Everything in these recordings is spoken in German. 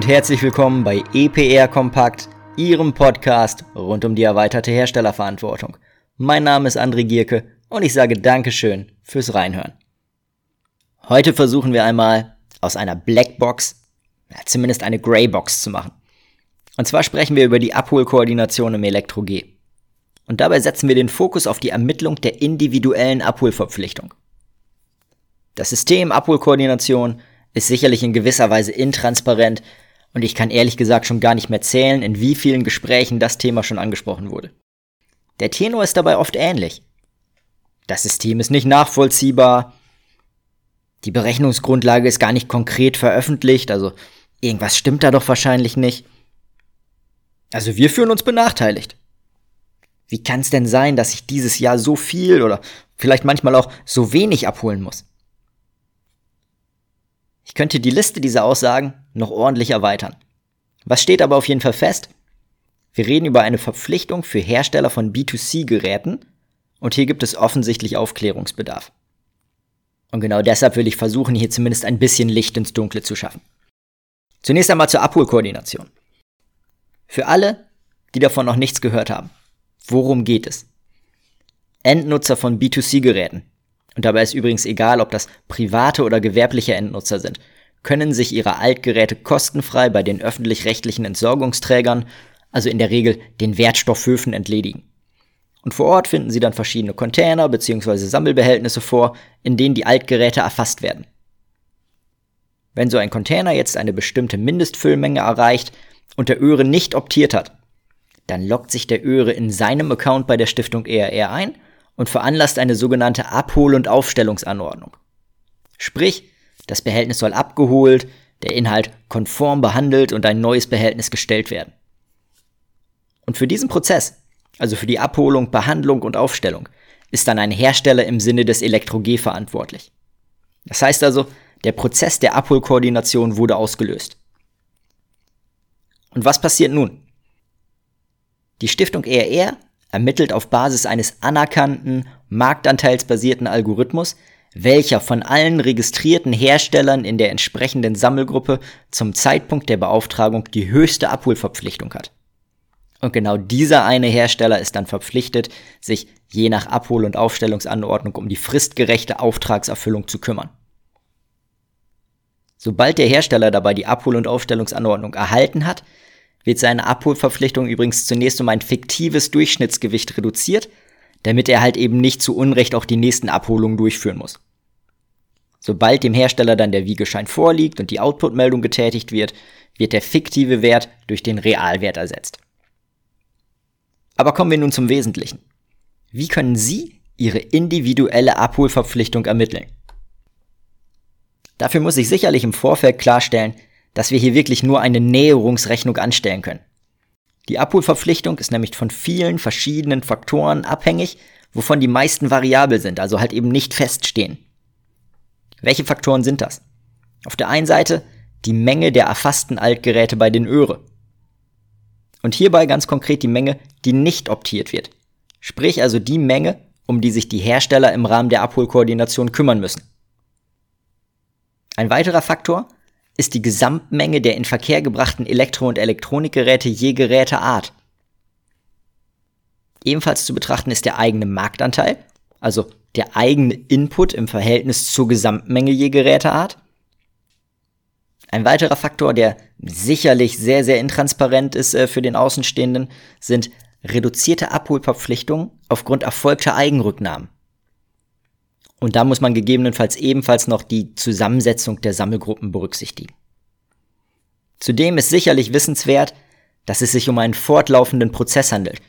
und herzlich willkommen bei EPR Kompakt, Ihrem Podcast rund um die erweiterte Herstellerverantwortung. Mein Name ist André Gierke und ich sage Dankeschön fürs Reinhören. Heute versuchen wir einmal aus einer Blackbox, ja, zumindest eine Greybox zu machen. Und zwar sprechen wir über die Abholkoordination im Elektro-G. Und dabei setzen wir den Fokus auf die Ermittlung der individuellen Abholverpflichtung. Das System Abholkoordination ist sicherlich in gewisser Weise intransparent und ich kann ehrlich gesagt schon gar nicht mehr zählen, in wie vielen Gesprächen das Thema schon angesprochen wurde. Der Tenor ist dabei oft ähnlich. Das System ist nicht nachvollziehbar, die Berechnungsgrundlage ist gar nicht konkret veröffentlicht, also irgendwas stimmt da doch wahrscheinlich nicht. Also wir fühlen uns benachteiligt. Wie kann es denn sein, dass ich dieses Jahr so viel oder vielleicht manchmal auch so wenig abholen muss? Ich könnte die Liste dieser Aussagen noch ordentlich erweitern. Was steht aber auf jeden Fall fest? Wir reden über eine Verpflichtung für Hersteller von B2C-Geräten und hier gibt es offensichtlich Aufklärungsbedarf. Und genau deshalb will ich versuchen, hier zumindest ein bisschen Licht ins Dunkle zu schaffen. Zunächst einmal zur Abholkoordination. Für alle, die davon noch nichts gehört haben. Worum geht es? Endnutzer von B2C-Geräten und dabei ist übrigens egal, ob das private oder gewerbliche Endnutzer sind, können sich ihre Altgeräte kostenfrei bei den öffentlich-rechtlichen Entsorgungsträgern, also in der Regel den Wertstoffhöfen, entledigen. Und vor Ort finden sie dann verschiedene Container bzw. Sammelbehältnisse vor, in denen die Altgeräte erfasst werden. Wenn so ein Container jetzt eine bestimmte Mindestfüllmenge erreicht und der Öre nicht optiert hat, dann loggt sich der Öre in seinem Account bei der Stiftung ERR ein und veranlasst eine sogenannte Abhol- und Aufstellungsanordnung. Sprich, das Behältnis soll abgeholt, der Inhalt konform behandelt und ein neues Behältnis gestellt werden. Und für diesen Prozess, also für die Abholung, Behandlung und Aufstellung, ist dann ein Hersteller im Sinne des Elektro-G verantwortlich. Das heißt also, der Prozess der Abholkoordination wurde ausgelöst. Und was passiert nun? Die Stiftung ERR ermittelt auf Basis eines anerkannten, marktanteilsbasierten Algorithmus, welcher von allen registrierten Herstellern in der entsprechenden Sammelgruppe zum Zeitpunkt der Beauftragung die höchste Abholverpflichtung hat. Und genau dieser eine Hersteller ist dann verpflichtet, sich je nach Abhol- und Aufstellungsanordnung um die fristgerechte Auftragserfüllung zu kümmern. Sobald der Hersteller dabei die Abhol- und Aufstellungsanordnung erhalten hat, wird seine Abholverpflichtung übrigens zunächst um ein fiktives Durchschnittsgewicht reduziert, damit er halt eben nicht zu Unrecht auch die nächsten Abholungen durchführen muss. Sobald dem Hersteller dann der Wiegeschein vorliegt und die Output-Meldung getätigt wird, wird der fiktive Wert durch den Realwert ersetzt. Aber kommen wir nun zum Wesentlichen. Wie können Sie Ihre individuelle Abholverpflichtung ermitteln? Dafür muss ich sicherlich im Vorfeld klarstellen, dass wir hier wirklich nur eine Näherungsrechnung anstellen können. Die Abholverpflichtung ist nämlich von vielen verschiedenen Faktoren abhängig, wovon die meisten variabel sind, also halt eben nicht feststehen. Welche Faktoren sind das? Auf der einen Seite die Menge der erfassten Altgeräte bei den Öre. Und hierbei ganz konkret die Menge, die nicht optiert wird. Sprich also die Menge, um die sich die Hersteller im Rahmen der Abholkoordination kümmern müssen. Ein weiterer Faktor ist die Gesamtmenge der in Verkehr gebrachten Elektro- und Elektronikgeräte je Geräteart. Ebenfalls zu betrachten ist der eigene Marktanteil, also der eigene Input im Verhältnis zur Gesamtmenge je Geräteart. Ein weiterer Faktor, der sicherlich sehr, sehr intransparent ist äh, für den Außenstehenden, sind reduzierte Abholverpflichtungen aufgrund erfolgter Eigenrücknahmen. Und da muss man gegebenenfalls ebenfalls noch die Zusammensetzung der Sammelgruppen berücksichtigen. Zudem ist sicherlich wissenswert, dass es sich um einen fortlaufenden Prozess handelt.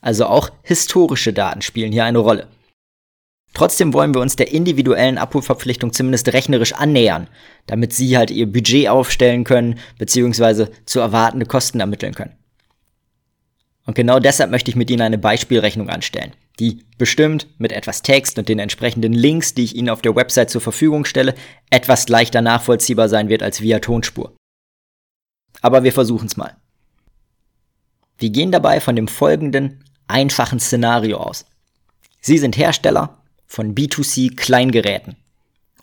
Also auch historische Daten spielen hier eine Rolle. Trotzdem wollen wir uns der individuellen Abholverpflichtung zumindest rechnerisch annähern, damit Sie halt Ihr Budget aufstellen können bzw. zu erwartende Kosten ermitteln können. Und genau deshalb möchte ich mit Ihnen eine Beispielrechnung anstellen die bestimmt mit etwas Text und den entsprechenden Links, die ich Ihnen auf der Website zur Verfügung stelle, etwas leichter nachvollziehbar sein wird als via Tonspur. Aber wir versuchen es mal. Wir gehen dabei von dem folgenden einfachen Szenario aus. Sie sind Hersteller von B2C Kleingeräten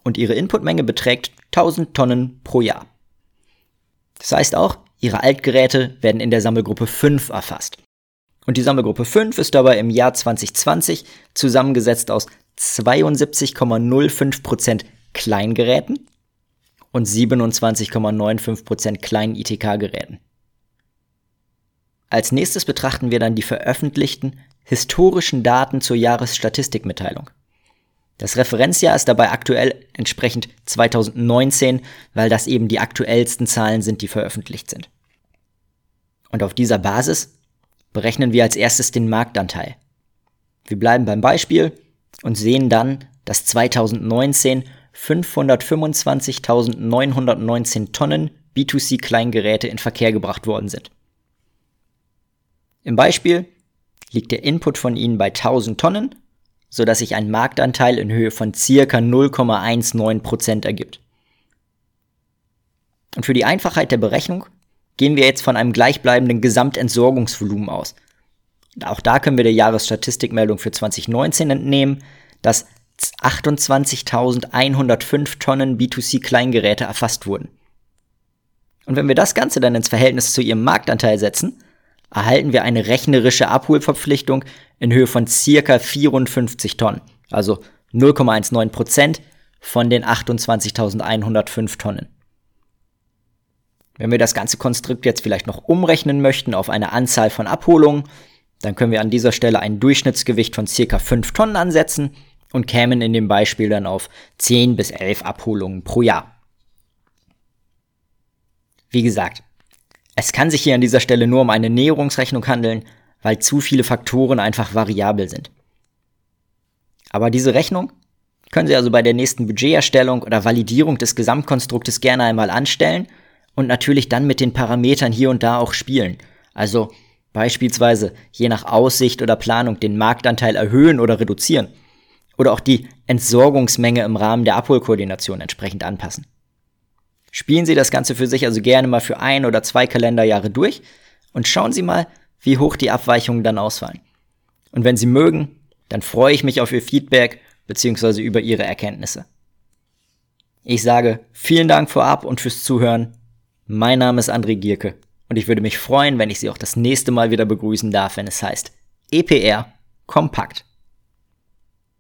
und Ihre Inputmenge beträgt 1000 Tonnen pro Jahr. Das heißt auch, Ihre Altgeräte werden in der Sammelgruppe 5 erfasst. Und die Sammelgruppe 5 ist dabei im Jahr 2020 zusammengesetzt aus 72,05% Kleingeräten und 27,95% kleinen ITK-Geräten. Als nächstes betrachten wir dann die veröffentlichten historischen Daten zur Jahresstatistikmitteilung. Das Referenzjahr ist dabei aktuell entsprechend 2019, weil das eben die aktuellsten Zahlen sind, die veröffentlicht sind. Und auf dieser Basis berechnen wir als erstes den Marktanteil. Wir bleiben beim Beispiel und sehen dann, dass 2019 525.919 Tonnen B2C-Kleingeräte in Verkehr gebracht worden sind. Im Beispiel liegt der Input von Ihnen bei 1000 Tonnen, sodass sich ein Marktanteil in Höhe von circa 0,19% ergibt. Und für die Einfachheit der Berechnung gehen wir jetzt von einem gleichbleibenden Gesamtentsorgungsvolumen aus. Und auch da können wir der Jahresstatistikmeldung für 2019 entnehmen, dass 28.105 Tonnen B2C-Kleingeräte erfasst wurden. Und wenn wir das Ganze dann ins Verhältnis zu ihrem Marktanteil setzen, erhalten wir eine rechnerische Abholverpflichtung in Höhe von circa 54 Tonnen, also 0,19 Prozent von den 28.105 Tonnen. Wenn wir das ganze Konstrukt jetzt vielleicht noch umrechnen möchten auf eine Anzahl von Abholungen, dann können wir an dieser Stelle ein Durchschnittsgewicht von circa 5 Tonnen ansetzen und kämen in dem Beispiel dann auf 10 bis 11 Abholungen pro Jahr. Wie gesagt, es kann sich hier an dieser Stelle nur um eine Näherungsrechnung handeln, weil zu viele Faktoren einfach variabel sind. Aber diese Rechnung können Sie also bei der nächsten Budgeterstellung oder Validierung des Gesamtkonstruktes gerne einmal anstellen und natürlich dann mit den Parametern hier und da auch spielen. Also beispielsweise je nach Aussicht oder Planung den Marktanteil erhöhen oder reduzieren oder auch die Entsorgungsmenge im Rahmen der Abholkoordination entsprechend anpassen. Spielen Sie das Ganze für sich also gerne mal für ein oder zwei Kalenderjahre durch und schauen Sie mal, wie hoch die Abweichungen dann ausfallen. Und wenn Sie mögen, dann freue ich mich auf Ihr Feedback bzw. über Ihre Erkenntnisse. Ich sage vielen Dank vorab und fürs Zuhören. Mein Name ist André Gierke und ich würde mich freuen, wenn ich Sie auch das nächste Mal wieder begrüßen darf, wenn es heißt EPR Kompakt.